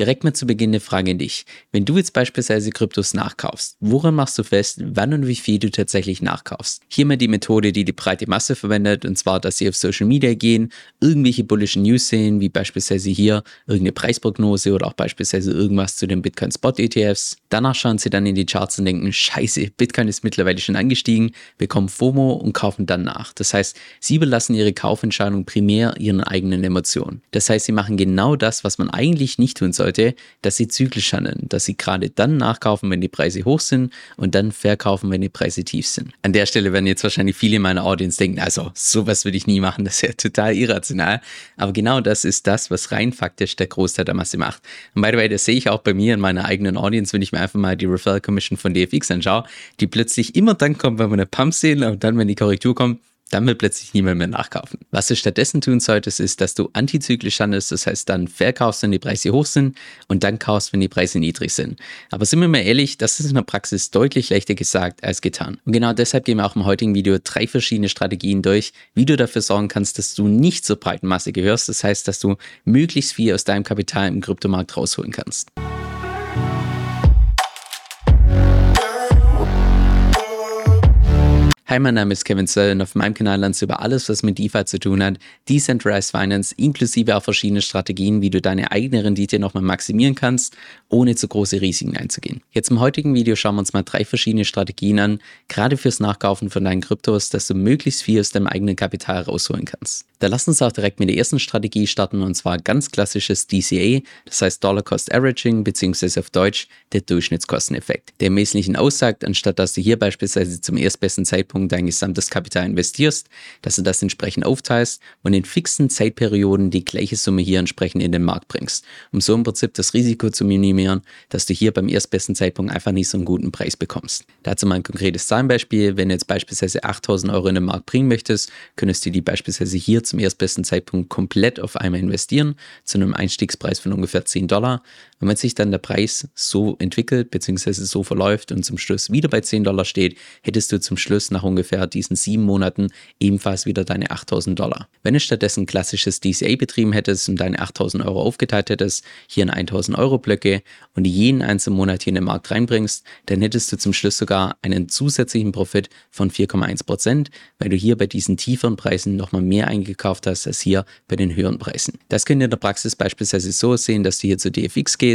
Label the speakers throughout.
Speaker 1: Direkt mal zu Beginn eine Frage an dich. Wenn du jetzt beispielsweise Kryptos nachkaufst, woran machst du fest, wann und wie viel du tatsächlich nachkaufst? Hier mal die Methode, die die breite Masse verwendet, und zwar, dass sie auf Social Media gehen, irgendwelche bullischen News sehen, wie beispielsweise hier irgendeine Preisprognose oder auch beispielsweise irgendwas zu den Bitcoin Spot ETFs. Danach schauen sie dann in die Charts und denken, scheiße, Bitcoin ist mittlerweile schon angestiegen, bekommen FOMO und kaufen dann nach. Das heißt, sie überlassen ihre Kaufentscheidung primär ihren eigenen Emotionen. Das heißt, sie machen genau das, was man eigentlich nicht tun sollte sollte, dass sie zyklisch handeln, dass sie gerade dann nachkaufen, wenn die Preise hoch sind und dann verkaufen, wenn die Preise tief sind. An der Stelle werden jetzt wahrscheinlich viele in meiner Audience denken, also sowas würde ich nie machen, das ist ja total irrational. Aber genau das ist das, was rein faktisch der Großteil der Masse macht. Und by the way, das sehe ich auch bei mir in meiner eigenen Audience, wenn ich mir einfach mal die Referral Commission von DFX anschaue, die plötzlich immer dann kommt, wenn wir eine Pump sehen und dann, wenn die Korrektur kommt, dann wird plötzlich niemand mehr nachkaufen. Was du stattdessen tun solltest, ist, dass du antizyklisch handelst, das heißt dann verkaufst, wenn die Preise hoch sind und dann kaufst, wenn die Preise niedrig sind. Aber sind wir mal ehrlich, das ist in der Praxis deutlich leichter gesagt als getan. Und genau deshalb gehen wir auch im heutigen Video drei verschiedene Strategien durch, wie du dafür sorgen kannst, dass du nicht zur breiten Masse gehörst. Das heißt, dass du möglichst viel aus deinem Kapital im Kryptomarkt rausholen kannst. Hi, mein Name ist Kevin Zöll und auf meinem Kanal lernst du über alles, was mit DeFi zu tun hat, Decentralized Finance, inklusive auch verschiedene Strategien, wie du deine eigene Rendite nochmal maximieren kannst, ohne zu große Risiken einzugehen. Jetzt im heutigen Video schauen wir uns mal drei verschiedene Strategien an, gerade fürs Nachkaufen von deinen Kryptos, dass du möglichst viel aus deinem eigenen Kapital rausholen kannst. Da lass uns auch direkt mit der ersten Strategie starten und zwar ganz klassisches DCA, das heißt Dollar Cost Averaging beziehungsweise auf Deutsch der Durchschnittskosteneffekt, der im Wesentlichen aussagt, anstatt dass du hier beispielsweise zum erstbesten Zeitpunkt Zeitpunkt dein gesamtes Kapital investierst, dass du das entsprechend aufteilst und in fixen Zeitperioden die gleiche Summe hier entsprechend in den Markt bringst, um so im Prinzip das Risiko zu minimieren, dass du hier beim erstbesten Zeitpunkt einfach nicht so einen guten Preis bekommst. Dazu mal ein konkretes Zahlenbeispiel. Wenn du jetzt beispielsweise 8000 Euro in den Markt bringen möchtest, könntest du die beispielsweise hier zum erstbesten Zeitpunkt komplett auf einmal investieren, zu einem Einstiegspreis von ungefähr 10 Dollar. Und wenn sich dann der Preis so entwickelt, beziehungsweise so verläuft und zum Schluss wieder bei 10 Dollar steht, hättest du zum Schluss nach ungefähr diesen sieben Monaten ebenfalls wieder deine 8000 Dollar. Wenn du stattdessen klassisches DCA betrieben hättest und deine 8000 Euro aufgeteilt hättest, hier in 1000 Euro Blöcke und jeden einzelnen Monat hier in den Markt reinbringst, dann hättest du zum Schluss sogar einen zusätzlichen Profit von 4,1 Prozent, weil du hier bei diesen tieferen Preisen nochmal mehr eingekauft hast als hier bei den höheren Preisen. Das könnt ihr in der Praxis beispielsweise so sehen, dass du hier zu DFX gehst,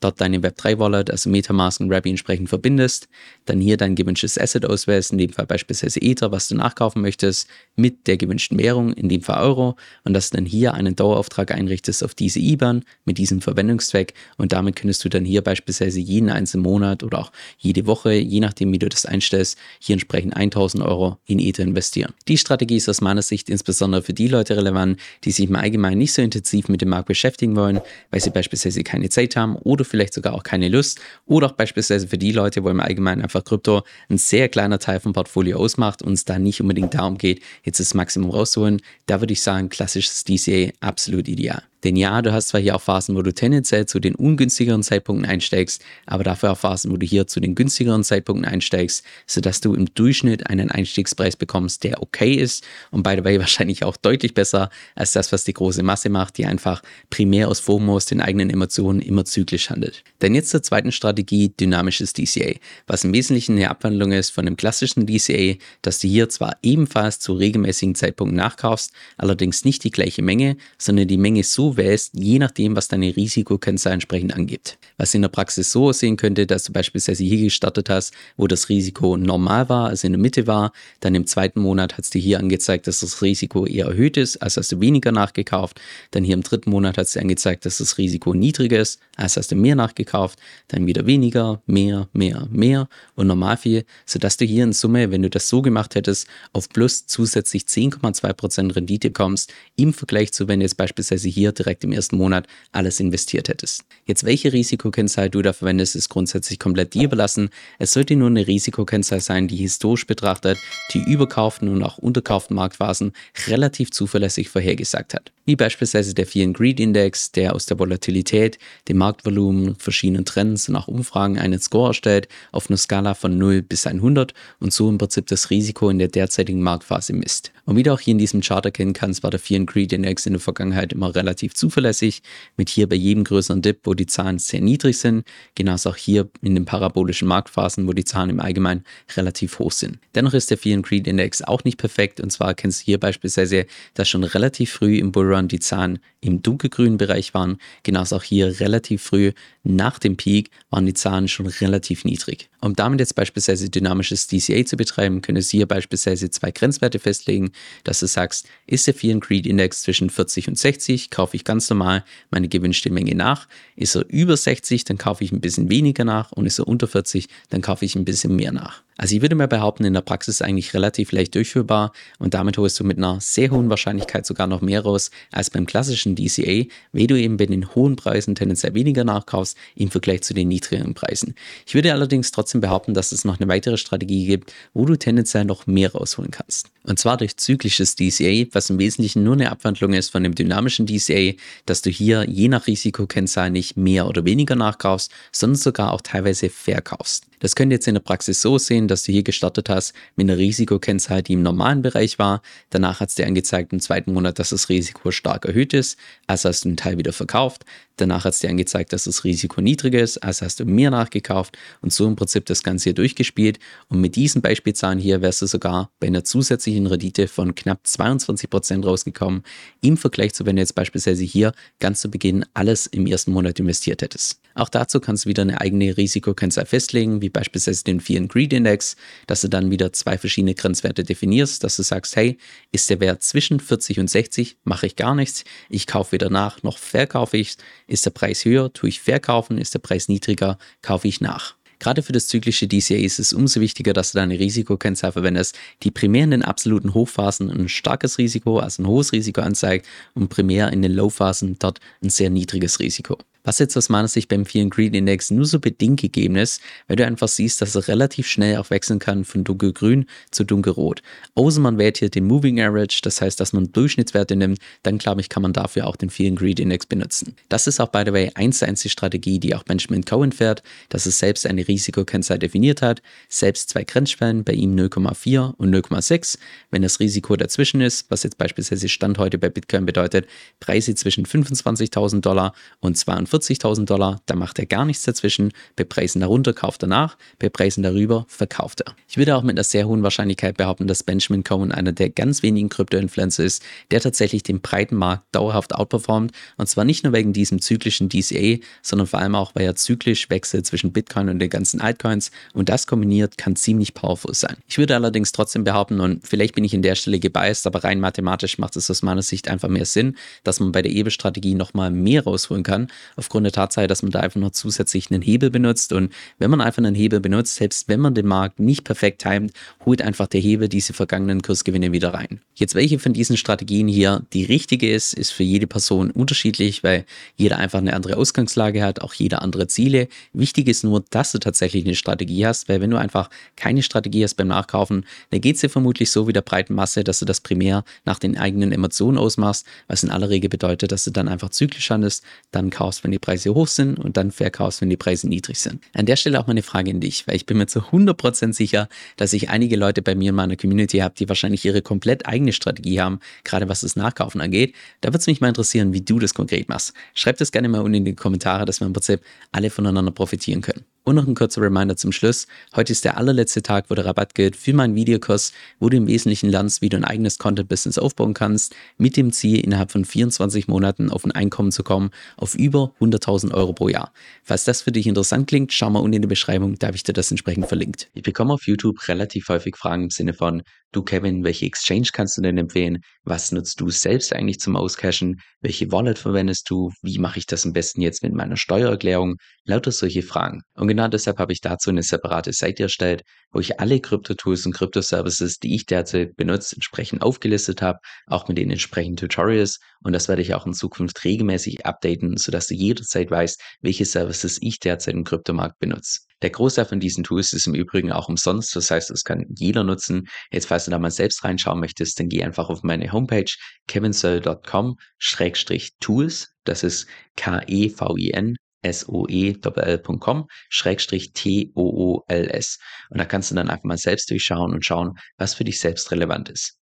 Speaker 1: dort deine Web3-Wallet, also Metamask und Rappi entsprechend verbindest, dann hier dein gewünschtes Asset auswählst, in dem Fall beispielsweise beispielsweise Ether, was du nachkaufen möchtest, mit der gewünschten Währung, in dem Fall Euro, und dass du dann hier einen Dauerauftrag einrichtest auf diese IBAN mit diesem Verwendungszweck und damit könntest du dann hier beispielsweise jeden einzelnen Monat oder auch jede Woche, je nachdem wie du das einstellst, hier entsprechend 1000 Euro in Ether investieren. Die Strategie ist aus meiner Sicht insbesondere für die Leute relevant, die sich im Allgemeinen nicht so intensiv mit dem Markt beschäftigen wollen, weil sie beispielsweise keine Zeit haben oder vielleicht sogar auch keine Lust oder auch beispielsweise für die Leute, wo im Allgemeinen einfach Krypto ein sehr kleiner Teil vom Portfolio ausmacht und es da nicht unbedingt darum geht, jetzt das Maximum rauszuholen, da würde ich sagen, klassisches DCA absolut ideal. Denn ja, du hast zwar hier auch Phasen, wo du tendenziell zu den ungünstigeren Zeitpunkten einsteigst, aber dafür auch Phasen, wo du hier zu den günstigeren Zeitpunkten einsteigst, sodass du im Durchschnitt einen Einstiegspreis bekommst, der okay ist und by the way wahrscheinlich auch deutlich besser als das, was die große Masse macht, die einfach primär aus FOMO, aus den eigenen Emotionen immer zyklisch handelt. Denn jetzt zur zweiten Strategie, dynamisches DCA, was im Wesentlichen eine Abwandlung ist von dem klassischen DCA, dass du hier zwar ebenfalls zu regelmäßigen Zeitpunkten nachkaufst, allerdings nicht die gleiche Menge, sondern die Menge so wählst, je nachdem, was deine Risikokennzahl entsprechend angibt. Was in der Praxis so aussehen könnte, dass du beispielsweise hier gestartet hast, wo das Risiko normal war, also in der Mitte war, dann im zweiten Monat hat es dir hier angezeigt, dass das Risiko eher erhöht ist, also hast du weniger nachgekauft, dann hier im dritten Monat hat es dir angezeigt, dass das Risiko niedriger ist, also hast du mehr nachgekauft, dann wieder weniger, mehr, mehr, mehr und normal viel, sodass du hier in Summe, wenn du das so gemacht hättest, auf plus zusätzlich 10,2% Rendite kommst, im Vergleich zu, wenn du jetzt beispielsweise hier direkt im ersten Monat alles investiert hättest. Jetzt welche Risikokennzahl du da verwendest, ist grundsätzlich komplett dir überlassen. Es sollte nur eine Risikokennzahl sein, die historisch betrachtet die überkauften und auch unterkauften Marktphasen relativ zuverlässig vorhergesagt hat. Wie beispielsweise der Fear and Greed Index, der aus der Volatilität, dem Marktvolumen, verschiedenen Trends und auch Umfragen einen Score erstellt auf einer Skala von 0 bis 100 und so im Prinzip das Risiko in der derzeitigen Marktphase misst. Und wie du auch hier in diesem Chart erkennen kannst, war der Fear and Greed Index in der Vergangenheit immer relativ relativ zuverlässig, mit hier bei jedem größeren Dip, wo die Zahlen sehr niedrig sind, genauso auch hier in den parabolischen Marktphasen, wo die Zahlen im Allgemeinen relativ hoch sind. Dennoch ist der Fear and Greed Index auch nicht perfekt und zwar kennst du hier beispielsweise, dass schon relativ früh im Bullrun die Zahlen im dunkelgrünen Bereich waren, genauso auch hier relativ früh nach dem Peak waren die Zahlen schon relativ niedrig. Um damit jetzt beispielsweise dynamisches DCA zu betreiben, könntest du hier beispielsweise zwei Grenzwerte festlegen, dass du sagst, ist der Fear and Greed Index zwischen 40 und 60, kaufe ich ganz normal meine gewünschte Menge nach. Ist er über 60, dann kaufe ich ein bisschen weniger nach und ist er unter 40, dann kaufe ich ein bisschen mehr nach. Also ich würde mal behaupten, in der Praxis eigentlich relativ leicht durchführbar und damit holst du mit einer sehr hohen Wahrscheinlichkeit sogar noch mehr raus als beim klassischen DCA, weil du eben bei den hohen Preisen tendenziell weniger nachkaufst im Vergleich zu den niedrigeren Preisen. Ich würde allerdings trotzdem behaupten, dass es noch eine weitere Strategie gibt, wo du tendenziell noch mehr rausholen kannst. Und zwar durch zyklisches DCA, was im Wesentlichen nur eine Abwandlung ist von dem dynamischen DCA, dass du hier je nach Risikokennzahl nicht mehr oder weniger nachkaufst, sondern sogar auch teilweise verkaufst. Das könnt ihr jetzt in der Praxis so sehen, dass du hier gestartet hast mit einer Risikokennzahl, die im normalen Bereich war. Danach hat es dir angezeigt im zweiten Monat, dass das Risiko stark erhöht ist. Also hast du einen Teil wieder verkauft. Danach hat es dir angezeigt, dass das Risiko niedriger ist. Also hast du mehr nachgekauft und so im Prinzip das Ganze hier durchgespielt. Und mit diesen Beispielzahlen hier wärst du sogar bei einer zusätzlichen Rendite von knapp 22 Prozent rausgekommen. Im Vergleich zu, wenn du jetzt beispielsweise hier ganz zu Beginn alles im ersten Monat investiert hättest. Auch dazu kannst du wieder eine eigene Risikokennzahl festlegen, wie beispielsweise den Fear and Greed Index, dass du dann wieder zwei verschiedene Grenzwerte definierst, dass du sagst, hey, ist der Wert zwischen 40 und 60, mache ich gar nichts, ich kaufe weder nach noch verkaufe ich, ist der Preis höher, tue ich verkaufen, ist der Preis niedriger, kaufe ich nach. Gerade für das zyklische DCA ist es umso wichtiger, dass du deine Risikokennzahl verwendest, die primär in den absoluten Hochphasen ein starkes Risiko, also ein hohes Risiko anzeigt und primär in den Lowphasen dort ein sehr niedriges Risiko was jetzt aus meiner Sicht beim and Greed Index nur so bedingt gegeben ist, weil du einfach siehst, dass er relativ schnell auch wechseln kann von dunkelgrün zu dunkelrot. Außer man wählt hier den Moving Average, das heißt, dass man Durchschnittswerte nimmt, dann glaube ich, kann man dafür auch den and Greed Index benutzen. Das ist auch, by the way, eins zu eins die Strategie, die auch Benjamin Cohen fährt, dass er selbst eine Risikokennzahl definiert hat, selbst zwei Grenzschwellen, bei ihm 0,4 und 0,6. Wenn das Risiko dazwischen ist, was jetzt beispielsweise Stand heute bei Bitcoin bedeutet, Preise zwischen 25.000 Dollar und 42 40.000 Dollar, da macht er gar nichts dazwischen. Bei Preisen darunter kauft er nach, bei Preisen darüber verkauft er. Ich würde auch mit einer sehr hohen Wahrscheinlichkeit behaupten, dass Benjamin Cohen einer der ganz wenigen Krypto-Influencer ist, der tatsächlich den breiten Markt dauerhaft outperformt. Und zwar nicht nur wegen diesem zyklischen DCA, sondern vor allem auch, weil er zyklisch wechselt zwischen Bitcoin und den ganzen Altcoins. Und das kombiniert kann ziemlich powerful sein. Ich würde allerdings trotzdem behaupten, und vielleicht bin ich in der Stelle gebiased, aber rein mathematisch macht es aus meiner Sicht einfach mehr Sinn, dass man bei der EBE-Strategie nochmal mehr rausholen kann aufgrund der Tatsache, dass man da einfach noch zusätzlich einen Hebel benutzt. Und wenn man einfach einen Hebel benutzt, selbst wenn man den Markt nicht perfekt timet, holt einfach der Hebel diese vergangenen Kursgewinne wieder rein. Jetzt welche von diesen Strategien hier die richtige ist, ist für jede Person unterschiedlich, weil jeder einfach eine andere Ausgangslage hat, auch jeder andere Ziele. Wichtig ist nur, dass du tatsächlich eine Strategie hast, weil wenn du einfach keine Strategie hast beim Nachkaufen, dann geht es dir vermutlich so wie der breiten Masse, dass du das primär nach den eigenen Emotionen ausmachst, was in aller Regel bedeutet, dass du dann einfach zyklisch handelst, dann kaufst, wenn wenn die Preise hoch sind und dann verkaufst, wenn die Preise niedrig sind. An der Stelle auch meine Frage an dich, weil ich bin mir zu 100% sicher, dass ich einige Leute bei mir in meiner Community habe, die wahrscheinlich ihre komplett eigene Strategie haben, gerade was das Nachkaufen angeht. Da würde es mich mal interessieren, wie du das konkret machst. Schreib das gerne mal unten in die Kommentare, dass wir im Prinzip alle voneinander profitieren können. Und noch ein kurzer Reminder zum Schluss. Heute ist der allerletzte Tag, wo der Rabatt gilt für meinen Videokurs, wo du im Wesentlichen lernst, wie du ein eigenes Content-Business aufbauen kannst, mit dem Ziel, innerhalb von 24 Monaten auf ein Einkommen zu kommen, auf über 100.000 Euro pro Jahr. Falls das für dich interessant klingt, schau mal unten in die Beschreibung, da habe ich dir das entsprechend verlinkt. Ich bekomme auf YouTube relativ häufig Fragen im Sinne von, du Kevin, welche Exchange kannst du denn empfehlen? Was nutzt du selbst eigentlich zum Auscashen? Welche Wallet verwendest du? Wie mache ich das am besten jetzt mit meiner Steuererklärung? Lauter solche Fragen. Und genau deshalb habe ich dazu eine separate Seite erstellt, wo ich alle Krypto-Tools und Krypto-Services, die ich derzeit benutze, entsprechend aufgelistet habe, auch mit den entsprechenden Tutorials. Und das werde ich auch in Zukunft regelmäßig updaten, sodass du jederzeit weißt, welche Services ich derzeit im Kryptomarkt benutze. Der Großteil von diesen Tools ist im Übrigen auch umsonst, das heißt, es kann jeder nutzen. Jetzt, falls du da mal selbst reinschauen möchtest, dann geh einfach auf meine Homepage kevinsoe.com-tools. Das ist K-E-V-I-N soe.com schrägstrich T-O-O-L-S. Und da kannst du dann einfach mal selbst durchschauen und schauen, was für dich selbst relevant ist.